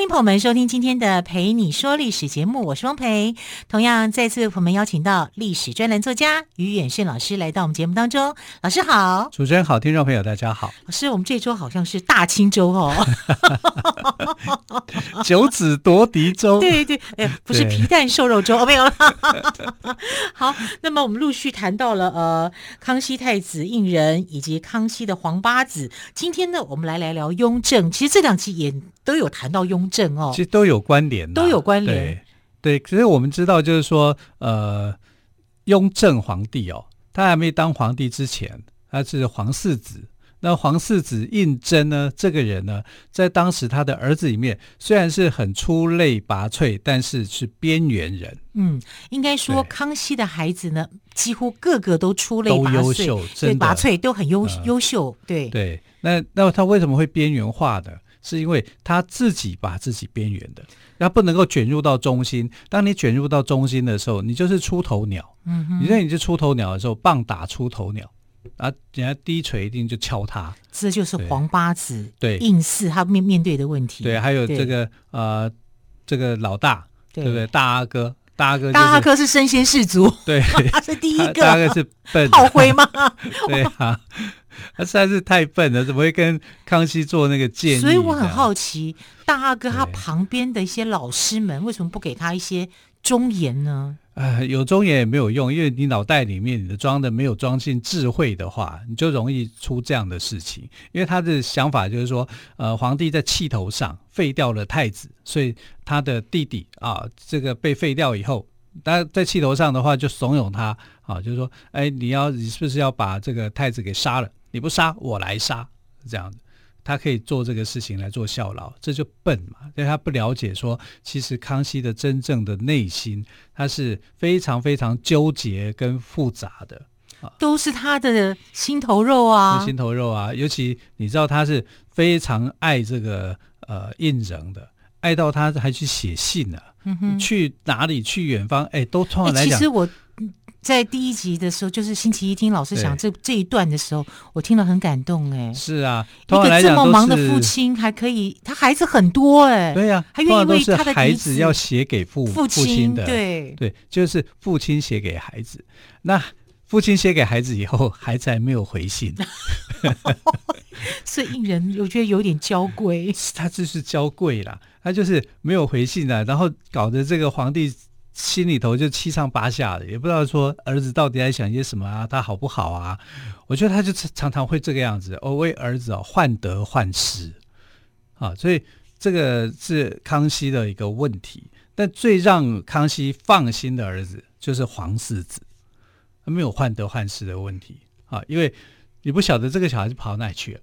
欢迎朋友们收听今天的《陪你说历史》节目，我是汪培。同样再次为朋友们邀请到历史专栏作家于远炫老师来到我们节目当中。老师好，主持人好，听众朋友大家好。老师，我们这周好像是大清州哦，九子夺嫡周。对对，哎，不是皮蛋瘦肉粥哦，没有了。好，那么我们陆续谈到了呃，康熙太子胤仁以及康熙的皇八子。今天呢，我们来聊聊雍正。其实这两期也都有谈到雍正哦，其实都有关联，都有关联。对，对，可是我们知道，就是说，呃，雍正皇帝哦，他还没当皇帝之前，他是皇四子。那皇四子胤禛呢，这个人呢，在当时他的儿子里面，虽然是很出类拔萃，但是是边缘人。嗯，应该说康熙的孩子呢，几乎个个都出类拔萃，都优秀，真的，拔萃都很优、呃、优秀。对对，那那他为什么会边缘化的？是因为他自己把自己边缘的，他不能够卷入到中心。当你卷入到中心的时候，你就是出头鸟。嗯哼，你认为你是出头鸟的时候，棒打出头鸟，啊，人家低垂一定就敲他。这就是黄八子对应试他面面对的问题。对，还有这个呃，这个老大，对不对？大阿哥，大阿哥、就是，大阿哥是身先士卒，对，他是第一个。大阿哥是笨炮灰吗？对啊。他实在是太笨了，怎么会跟康熙做那个建议？所以我很好奇，大阿哥他旁边的一些老师们为什么不给他一些忠言呢？呃，有忠言也没有用，因为你脑袋里面你的装的没有装进智慧的话，你就容易出这样的事情。因为他的想法就是说，呃，皇帝在气头上废掉了太子，所以他的弟弟啊，这个被废掉以后，他在气头上的话就怂恿他啊，就是说，哎，你要你是不是要把这个太子给杀了？你不杀我来杀，这样子，他可以做这个事情来做效劳，这就笨嘛。因为他不了解说，其实康熙的真正的内心，他是非常非常纠结跟复杂的啊，都是他的心头肉啊，心头肉啊。尤其你知道他是非常爱这个呃胤仁的，爱到他还去写信呢、啊嗯，去哪里去远方，哎，都通常来讲。其实我。在第一集的时候，就是星期一听老师讲这这一段的时候，我听了很感动哎。是啊，一个这么忙的父亲还可以，他孩子很多哎。对呀、啊，还愿意为他的孩子要写给父父亲的。对对，就是父亲写给孩子。那父亲写给孩子以后，孩子还没有回信。所以胤仁我觉得有点娇贵。他就是娇贵啦，他就是没有回信了，然后搞得这个皇帝。心里头就七上八下的，也不知道说儿子到底在想些什么啊，他好不好啊？我觉得他就常常会这个样子，哦，为儿子哦患得患失啊，所以这个是康熙的一个问题。但最让康熙放心的儿子就是皇四子，他没有患得患失的问题啊，因为你不晓得这个小孩子跑到哪去了，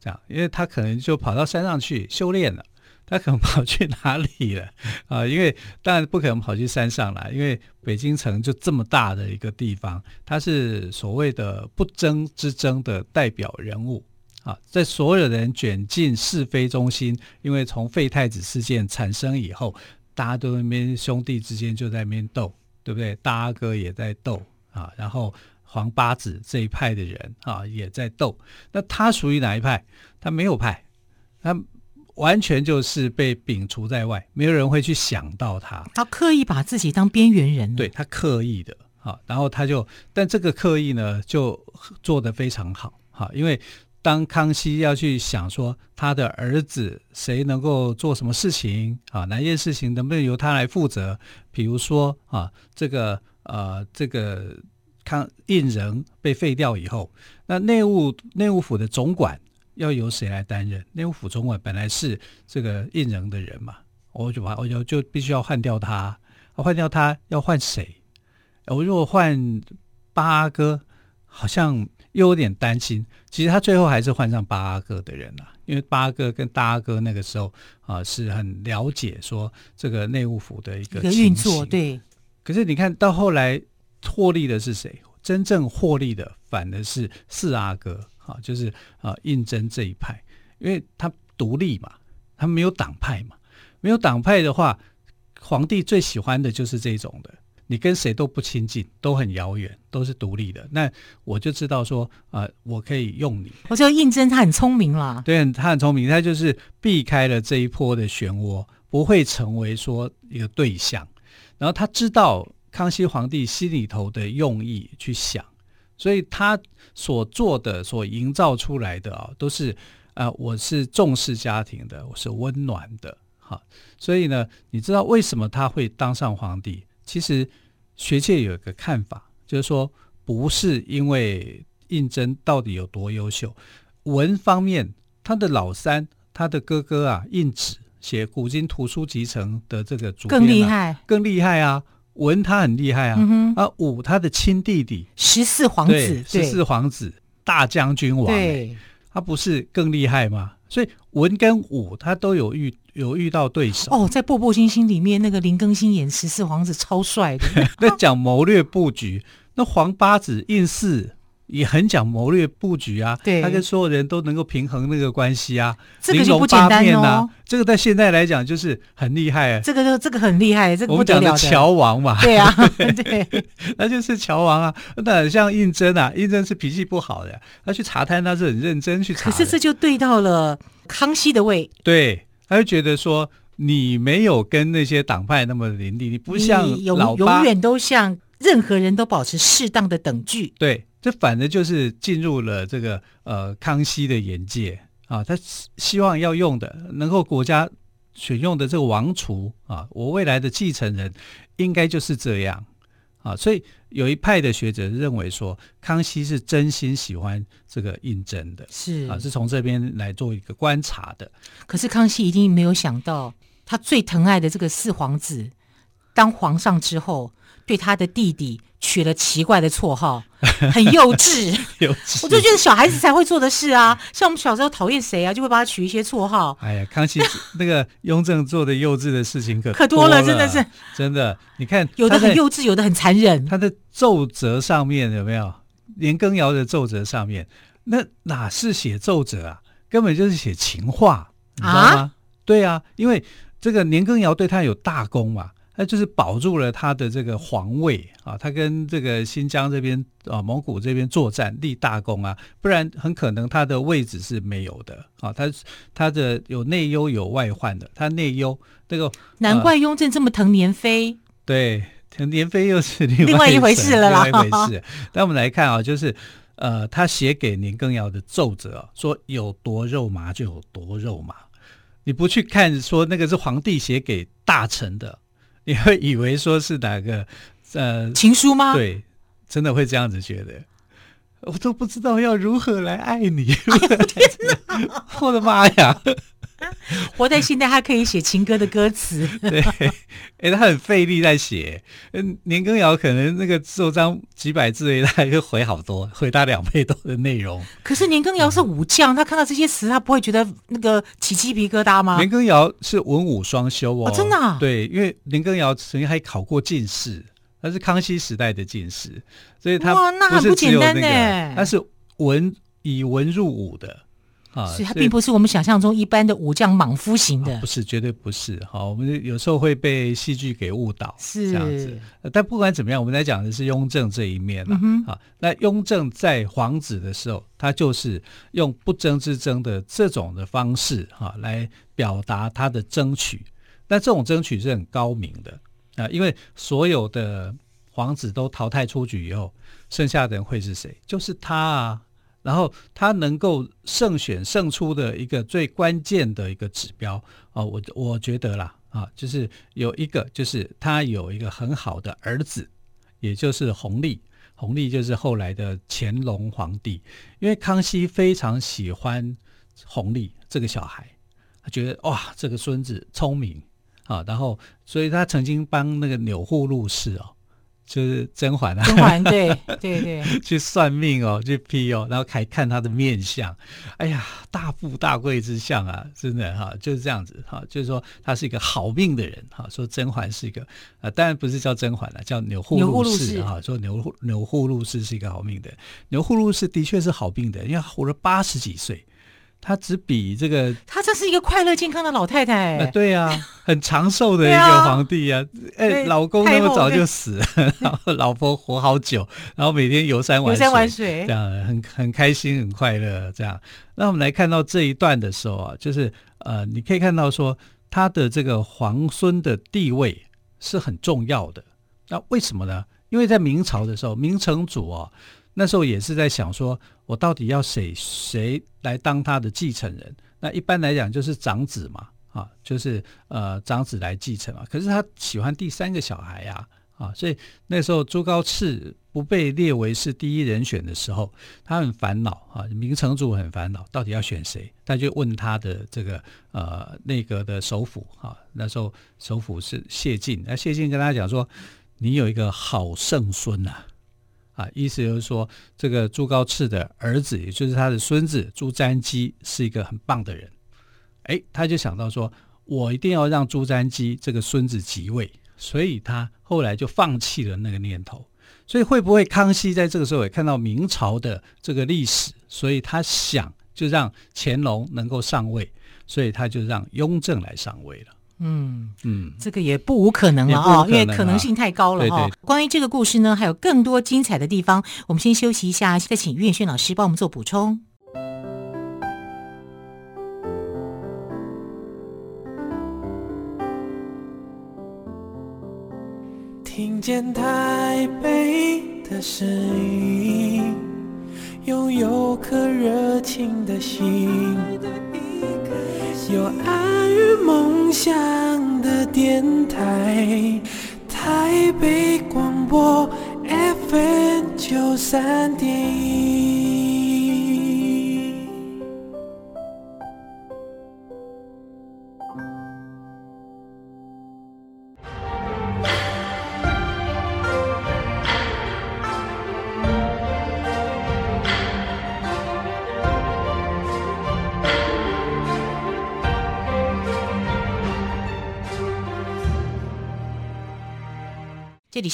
这样，因为他可能就跑到山上去修炼了。他可能跑去哪里了 啊？因为当然不可能跑去山上了，因为北京城就这么大的一个地方，他是所谓的不争之争的代表人物啊，在所有人卷进是非中心，因为从废太子事件产生以后，大家都在那边兄弟之间就在那边斗，对不对？大阿哥也在斗啊，然后皇八子这一派的人啊也在斗，那他属于哪一派？他没有派，他。完全就是被摒除在外，没有人会去想到他。他刻意把自己当边缘人，对，他刻意的，啊，然后他就，但这个刻意呢，就做得非常好，哈，因为当康熙要去想说他的儿子谁能够做什么事情啊，哪件事情能不能由他来负责？比如说啊，这个呃，这个康胤仁被废掉以后，那内务内务府的总管。要由谁来担任？内务府总管本来是这个胤仁的人嘛，我就把我就就必须要换掉他，换掉他要换谁？我如果换八阿哥，好像又有点担心。其实他最后还是换上八阿哥的人了，因为八阿哥跟大阿哥那个时候啊是很了解说这个内务府的一个运作。对，可是你看到后来获利的是谁？真正获利的反而是四阿哥，啊，就是啊胤禛这一派，因为他独立嘛，他没有党派嘛，没有党派的话，皇帝最喜欢的就是这种的。你跟谁都不亲近，都很遥远，都是独立的。那我就知道说，啊、呃，我可以用你。我觉得胤禛他很聪明啦，对，他很聪明，他就是避开了这一波的漩涡，不会成为说一个对象。然后他知道康熙皇帝心里头的用意去想，所以他所做的、所营造出来的啊，都是啊、呃，我是重视家庭的，我是温暖的，哈。所以呢，你知道为什么他会当上皇帝？其实。学界有一个看法，就是说，不是因为胤禛到底有多优秀，文方面，他的老三，他的哥哥啊，胤祉写《古今图书集成》的这个主编、啊、更厉害，更厉害啊！文他很厉害啊，嗯、啊武他的亲弟弟。十四皇子，十四皇子大将军王，对，他不是更厉害吗？所以文跟武他都有遇有遇到对手。哦，在《步步惊心》里面，那个林更新演十四皇子超帅的。那讲谋略布局，那皇八子胤祀也很讲谋略布局啊。对，他跟所有人都能够平衡那个关系啊，这个就不简单哦。这个在现在来讲就是很厉害啊。这个这个很厉害，这个。我们讲的乔王嘛，对啊，对，那就是乔王啊。那很像胤禛啊，胤禛是脾气不好的，他去查探他是很认真去查。可是这就对到了康熙的位，对，他就觉得说你没有跟那些党派那么林立，你不像老八，永远都像任何人都保持适当的等距。对，这反正就是进入了这个呃康熙的眼界。啊，他希望要用的，能够国家选用的这个王储啊，我未来的继承人应该就是这样啊。所以有一派的学者认为说，康熙是真心喜欢这个胤禛的，是啊，是从这边来做一个观察的。可是康熙一定没有想到，他最疼爱的这个四皇子当皇上之后，对他的弟弟。取了奇怪的绰号，很幼稚。幼稚，我就觉得小孩子才会做的事啊。像我们小时候讨厌谁啊，就会帮他取一些绰号。哎呀，康熙那个雍正做的幼稚的事情可可多了，真的是真的。你看，有的很幼稚，有的很残忍。他的奏折上面有没有年羹尧的奏折上面？那哪是写奏折啊？根本就是写情话，你知道吗？啊？对啊，因为这个年羹尧对他有大功嘛。他就是保住了他的这个皇位啊，他跟这个新疆这边啊、蒙古这边作战立大功啊，不然很可能他的位置是没有的啊。他他的有内忧有外患的，他内忧那个难怪雍正这么疼年妃，呃、对，疼年妃又是另外，另外一回事了啦。另外一回事。那我们来看啊，就是呃，他写给年羹尧的奏折啊，说有多肉麻就有多肉麻，你不去看说那个是皇帝写给大臣的。你会以为说是哪个呃情书吗？对，真的会这样子觉得，我都不知道要如何来爱你。哎、天哪！我的妈呀！活在现代，他可以写情歌的歌词。对，哎、欸，他很费力在写。嗯，年羹尧可能那个奏章几百字，他就回好多，回他两倍多的内容。可是年羹尧是武将，嗯，他看到这些词，他不会觉得那个起鸡皮疙瘩吗？年羹尧是文武双修哦，哦真的，啊。对，因为年羹尧曾经还考过进士，他是康熙时代的进士，所以他不是只有那个，那他是文以文入武的。啊，所以他并不是我们想象中一般的武将莽夫型的，啊，不是，绝对不是。好，我们有时候会被戏剧给误导，是这样子。但不管怎么样，我们来讲的是雍正这一面了，嗯。啊，那雍正在皇子的时候，他就是用不争之争的这种的方式，哈，啊，来表达他的争取。那这种争取是很高明的啊，因为所有的皇子都淘汰出局以后，剩下的人会是谁？就是他啊。然后他能够胜选胜出的一个最关键的一个指标啊、我我觉得啦啊，就是有一个，就是他有一个很好的儿子，也就是弘历，弘历就是后来的乾隆皇帝，因为康熙非常喜欢弘历这个小孩，他觉得哇，这个孙子聪明啊，然后所以他曾经帮那个钮祜禄氏哦，就是甄嬛啊，甄嬛对 对对，去算命哦，去批哦，然后还看他的面相，哎呀，大富大贵之相啊，真的哈，就是这样子哈，就是说他是一个好命的人哈，说甄嬛是一个啊，当然不是叫甄嬛了，叫钮祜禄氏哈，说钮钮祜禄氏是一个好命的，钮祜禄氏的确是好命的人，因为活了八十几岁。她只比这个，她这是一个快乐健康的老太太，呃、对呀、啊，很长寿的一个皇帝呀、啊。哎、欸，老公那么早就死了，然后老婆活好久，然后每天游山玩水，游山玩水，这样很很开心，很快乐。这样，那我们来看到这一段的时候啊，就是呃，你可以看到说他的这个皇孙的地位是很重要的。那为什么呢？因为在明朝的时候，明成祖啊。那时候也是在想说，我到底要谁谁来当他的继承人？那一般来讲就是长子嘛，啊，就是呃长子来继承嘛。可是他喜欢第三个小孩呀，啊，所以那时候朱高炽不被列为是第一人选的时候，他很烦恼啊。明成祖很烦恼，到底要选谁？他就问他的这个呃内阁的首辅啊，那时候首辅是谢晋，那谢晋跟他讲说，你有一个好圣孙呐。啊，啊意思就是说，这个朱高炽的儿子，也就是他的孙子朱瞻基，是一个很棒的人。哎，他就想到说，我一定要让朱瞻基这个孙子即位，所以他后来就放弃了那个念头。所以会不会康熙在这个时候也看到明朝的这个历史，所以他想就让乾隆能够上位，所以他就让雍正来上位了。嗯嗯，这个也不无可能了啊、哦，因为可能性太高了哈、哦。关于这个故事呢，还有更多精彩的地方，我们先休息一下，再请岳轩老师帮我们做补充。听见台北的声音，拥有颗热情的心。有爱与梦想的电台，台北广播 FM 九三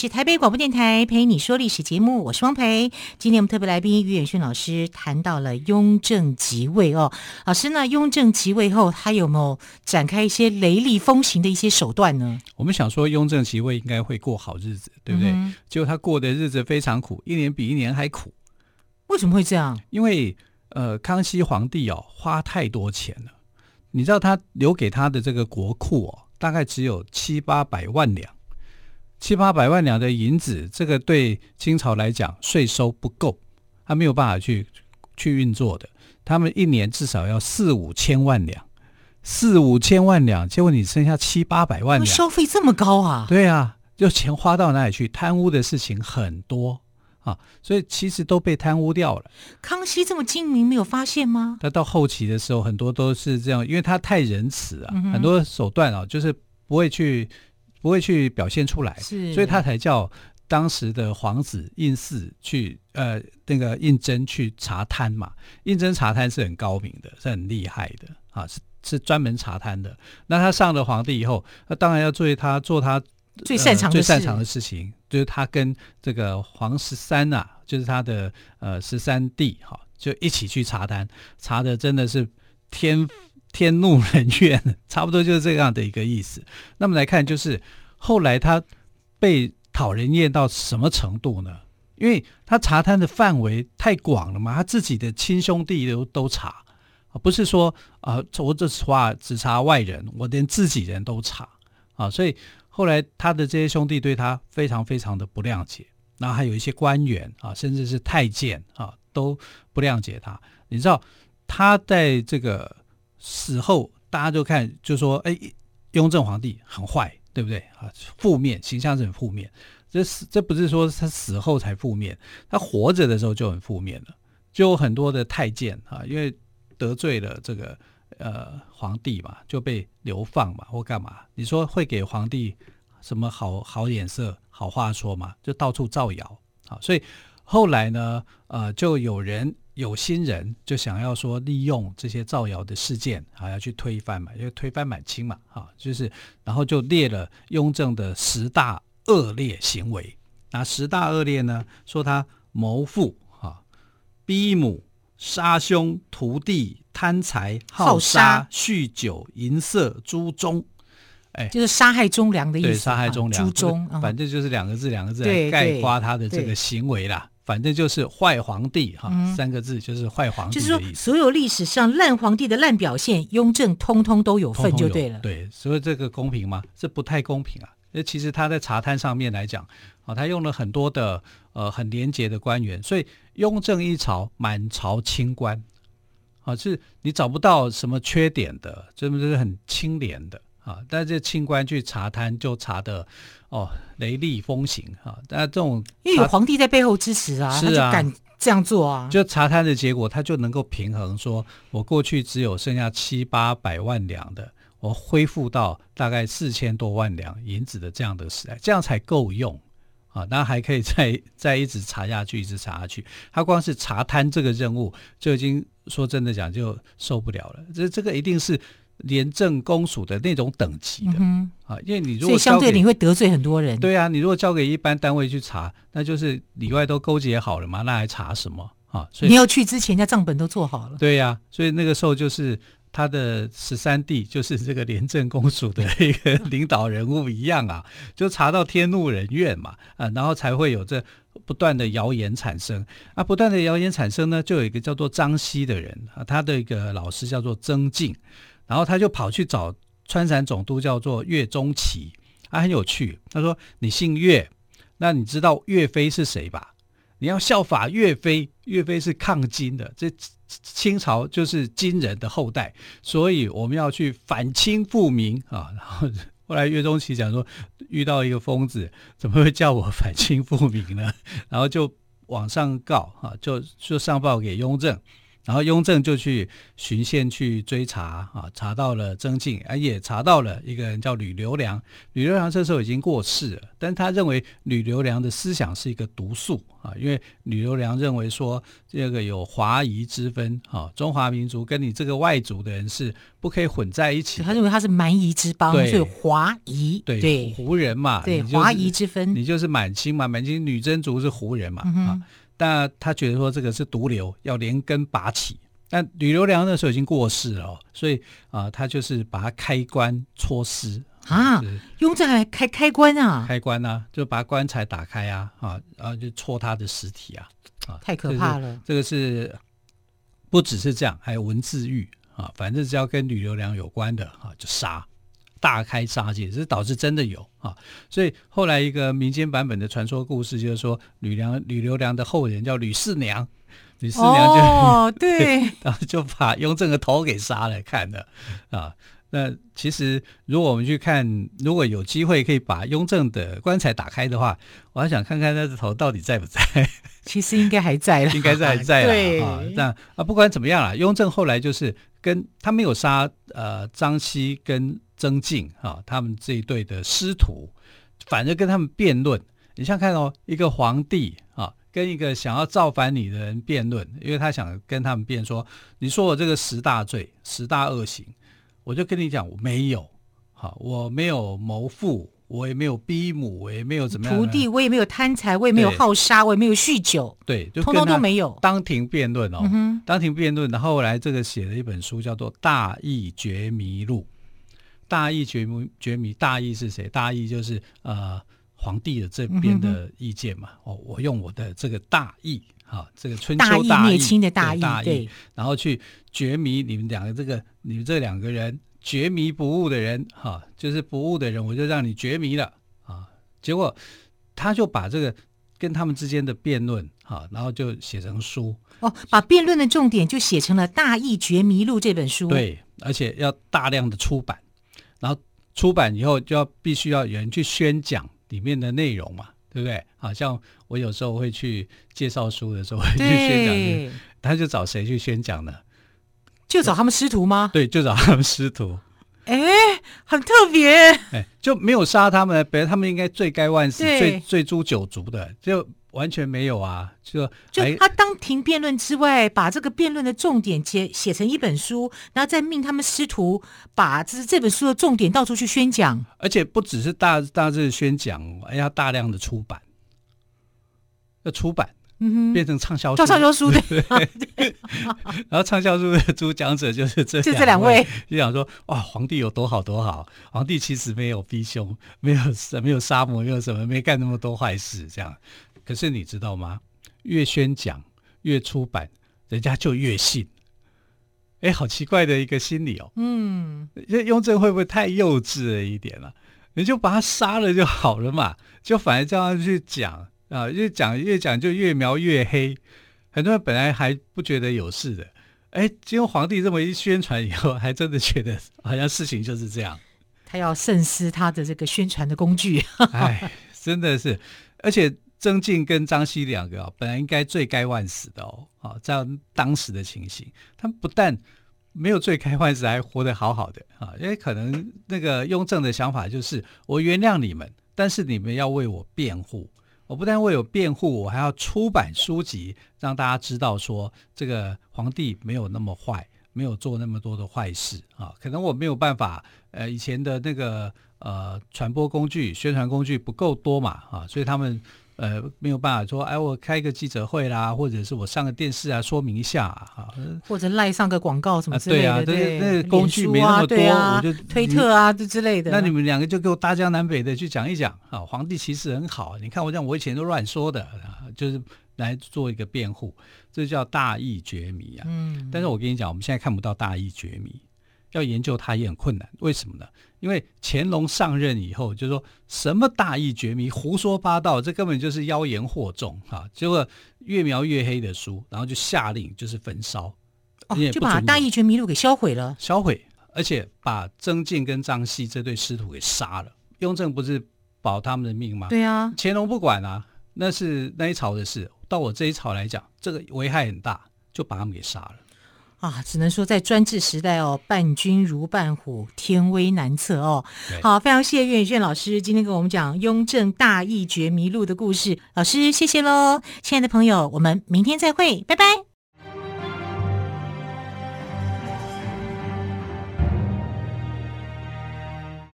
是台北广播电台陪你说历史节目，我是汪培。今天我们特别来宾于远轩老师谈到了雍正即位哦，老师呢，雍正即位后，他有没有展开一些雷厉风行的一些手段呢？我们想说，雍正即位应该会过好日子，对不对？结果他过的日子非常苦，一年比一年还苦。为什么会这样？因为呃，康熙皇帝哦，花太多钱了。你知道他留给他的这个国库哦，大概只有七八百万两。七八百万两的银子，这个对清朝来讲税收不够，他没有办法去去运作的。他们一年至少要四五千万两，四五千万两，结果你剩下七八百万两，收费这么高啊？对啊，就钱花到哪里去？贪污的事情很多啊，所以其实都被贪污掉了。康熙这么精明，没有发现吗？他到后期的时候，很多都是这样，因为他太仁慈啊，嗯、很多手段啊，就是不会去。不会去表现出来，是所以他才叫当时的皇子胤祀去呃那个胤禛去查贪嘛。胤禛查贪是很高明的，是很厉害的啊，是是专门查贪的。那他上了皇帝以后，那当然要做他做他最擅长、呃、最擅长的事情，就是他跟这个皇十三啊，就是他的呃十三弟哈、啊，就一起去查贪，查的真的是天。天怒人怨，差不多就是这样的一个意思。那么来看，就是后来他被讨人厌到什么程度呢？因为他查贪的范围太广了嘛，他自己的亲兄弟都都查，不是说啊，我这话只查外人，我连自己人都查啊。所以后来他的这些兄弟对他非常非常的不谅解，然后还有一些官员啊，甚至是太监啊，都不谅解他。你知道他在这个。死后，大家就看，就说，哎，雍正皇帝很坏，对不对啊？负面形象是很负面。这死，这不是说他死后才负面，他活着的时候就很负面了。就有很多的太监啊，因为得罪了这个呃皇帝嘛，就被流放嘛，或干嘛？你说会给皇帝什么好好眼色？好话说嘛，就到处造谣啊。所以后来呢，呃，就有人有心人就想要说利用这些造谣的事件啊，要去推翻嘛，因为推翻满清嘛，啊，就是然后就列了雍正的十大恶劣行为。那十大恶劣呢，说他谋父啊，逼母。杀兄屠弟、贪财好杀、酗酒淫色、诛忠，哎，就是杀害忠良的意思。对，杀害忠良，诸宗，反正就是两个字，两个字来概括他的这个行为啦。反正就是坏皇帝哈，三个字就是坏皇帝。就是说，所有历史上烂皇帝的烂表现，雍正通通都有份，就对了。对，所以这个公平吗？这不太公平啊。那其实他在茶摊上面来讲，啊，他用了很多的呃很廉洁的官员，所以雍正一朝满朝清官，啊，是你找不到什么缺点的，这不是很清廉的啊？但是这清官去查贪就查的哦雷厉风行啊！但这种因为有皇帝在背后支持啊，是啊，他就敢这样做啊。就查贪的结果，他就能够平衡说，我过去只有剩下七八百万两的。我恢复到大概四千多万两银子的这样的时代，这样才够用啊！当然还可以再 再一直查下去，一直查下去。他光是查贪这个任务就已经说真的讲就受不了了。这这个一定是廉政公署的那种等级的、嗯、啊，因为你如果相对你会得罪很多人。对啊，你如果交给一般单位去查，那就是里外都勾结好了嘛，那还查什么啊？所以你要去之前，人家账本都做好了。对呀、啊，所以那个时候就是。他的十三弟就是这个廉政公署的一个领导人物一样啊，就查到天怒人怨嘛，啊，然后才会有这不断的谣言产生啊，不断的谣言产生呢，就有一个叫做张希的人啊，他的一个老师叫做曾静，然后他就跑去找川陕总督叫做岳钟琪，啊，很有趣，他说你姓岳，那你知道岳飞是谁吧？你要效法岳飞，岳飞是抗金的，这。清朝就是金人的后代，所以我们要去反清复明啊！然后后来岳钟琪讲说，遇到一个疯子，怎么会叫我反清复明呢？然后就往上告啊，就就上报给雍正。然后雍正就去循线去追查啊，查到了曾静，啊也查到了一个人叫吕留良。吕留良这时候已经过世了，但他认为吕留良的思想是一个毒素啊，因为吕留良认为说这个有华夷之分啊，中华民族跟你这个外族的人是不可以混在一起。他认为他是蛮夷之邦，所以华夷对，对胡人嘛，对华夷之分，你就是满清嘛，满清女真族是胡人嘛、嗯、啊。但他觉得说这个是毒瘤，要连根拔起。但吕留良那时候已经过世了，所以啊、呃，他就是把他开棺戳尸啊。雍正还开开棺啊？开棺啊，就把棺材打开啊，啊，然后就戳他的尸体啊，啊，太可怕了。这个是不只是这样，还有文字狱啊，反正只要跟吕留良有关的啊，就杀。大开杀戒，这导致真的有啊，所以后来一个民间版本的传说故事就是说，吕梁吕留良的后人叫吕四娘，吕四娘就哦 对，然后就把雍正的头给杀了看的啊。那其实如果我们去看，如果有机会可以把雍正的棺材打开的话，我还想看看他的头到底在不在。其实应该还在了，应该在了 对啊。那啊，不管怎么样啦，雍正后来就是跟他没有杀呃张熙跟。曾静啊，他们这一对的师徒，反正跟他们辩论。你像看哦，一个皇帝啊，跟一个想要造反你的人辩论，因为他想跟他们辩说，你说我这个十大罪、十大恶行，我就跟你讲，我没有，好，我没有谋父，我也没有逼母，我也没有怎么样，徒弟，我也没有贪财，我也没有好杀，我也没有酗酒，对，就通通都没有。当庭辩论哦，嗯、当庭辩论，然后后来这个写了一本书，叫做《大义觉迷录》。大义觉迷觉迷，大义是谁？大义就是呃皇帝的这边的意见嘛。哦、嗯，我用我的这个大义啊，这个春秋大义，大义灭亲的大义，大义对，然后去绝迷你们两个这个你们这两个人觉迷不悟的人哈、啊，就是不悟的人，我就让你绝迷了啊。结果他就把这个跟他们之间的辩论哈，然后就写成书哦，把辩论的重点就写成了《大义觉迷录》这本书。对，而且要大量的出版。然后出版以后就要必须要有人去宣讲里面的内容嘛，对不对？好像我有时候会去介绍书的时候会去宣讲，他就找谁去宣讲呢？就找他们师徒吗？对，就找他们师徒。哎，很特别。哎，就没有杀他们，本来他们应该罪该万死，罪罪诛九族的，就完全没有啊！就就他当庭辩论之外，把这个辩论的重点写写成一本书，然后再命他们师徒把这这本书的重点到处去宣讲，而且不只是大大致宣讲，还要大量的出版，要出版。嗯哼，变成畅销书，叫畅销书的。对，然后畅销书的主讲者就是这就这两位，就想说哇，皇帝有多好多好，皇帝其实没有逼凶，没有没有杀母，没有什么，没干那么多坏事，这样。可是你知道吗？越宣讲越出版，人家就越信。哎，好奇怪的一个心理哦。嗯，雍正会不会太幼稚了一点了？你就把他杀了就好了嘛，就反而叫他去讲。啊，越讲越讲就越描越黑，很多人本来还不觉得有事的，哎，经过皇帝这么一宣传以后，还真的觉得好像事情就是这样。他要慎思他的这个宣传的工具。哎，真的是，而且曾静跟张熙两个啊，本来应该罪该万死的哦，啊，这样当时的情形，他们不但没有罪该万死，还活得好好的啊，因为可能那个雍正的想法就是，我原谅你们，但是你们要为我辩护。我不但会有辩护，我还要出版书籍，让大家知道说这个皇帝没有那么坏，没有做那么多的坏事啊。可能我没有办法，呃，以前的那个呃传播工具、宣传工具不够多嘛啊，所以他们。呃，没有办法说，哎，我开个记者会啦，或者是我上个电视啊，说明一下啊，或者赖上个广告什么之类的，啊对啊，对，那个工具没那么多，啊、我就推特啊，这之类的。那你们两个就给我大江南北的去讲一讲啊，皇帝其实很好，你看我这样，我以前都乱说的，就是来做一个辩护，这叫大义绝迷啊。嗯，但是我跟你讲，我们现在看不到大义绝迷。要研究它也很困难，为什么呢？因为乾隆上任以后，就说什么大义绝迷、胡说八道，这根本就是妖言惑众啊！结果越描越黑的书，然后就下令就是焚烧，哦，就把大义绝迷录给销毁了，销毁，而且把曾静跟张熙这对师徒给杀了。雍正不是保他们的命吗？对啊，乾隆不管啊，那是那一朝的事。到我这一朝来讲，这个危害很大，就把他们给杀了。啊，只能说在专制时代哦，伴君如伴虎，天威难测哦。好，非常谢谢岳宇轩老师今天跟我们讲《雍正大义绝迷路》的故事，老师谢谢喽，亲爱的朋友，我们明天再会，拜拜。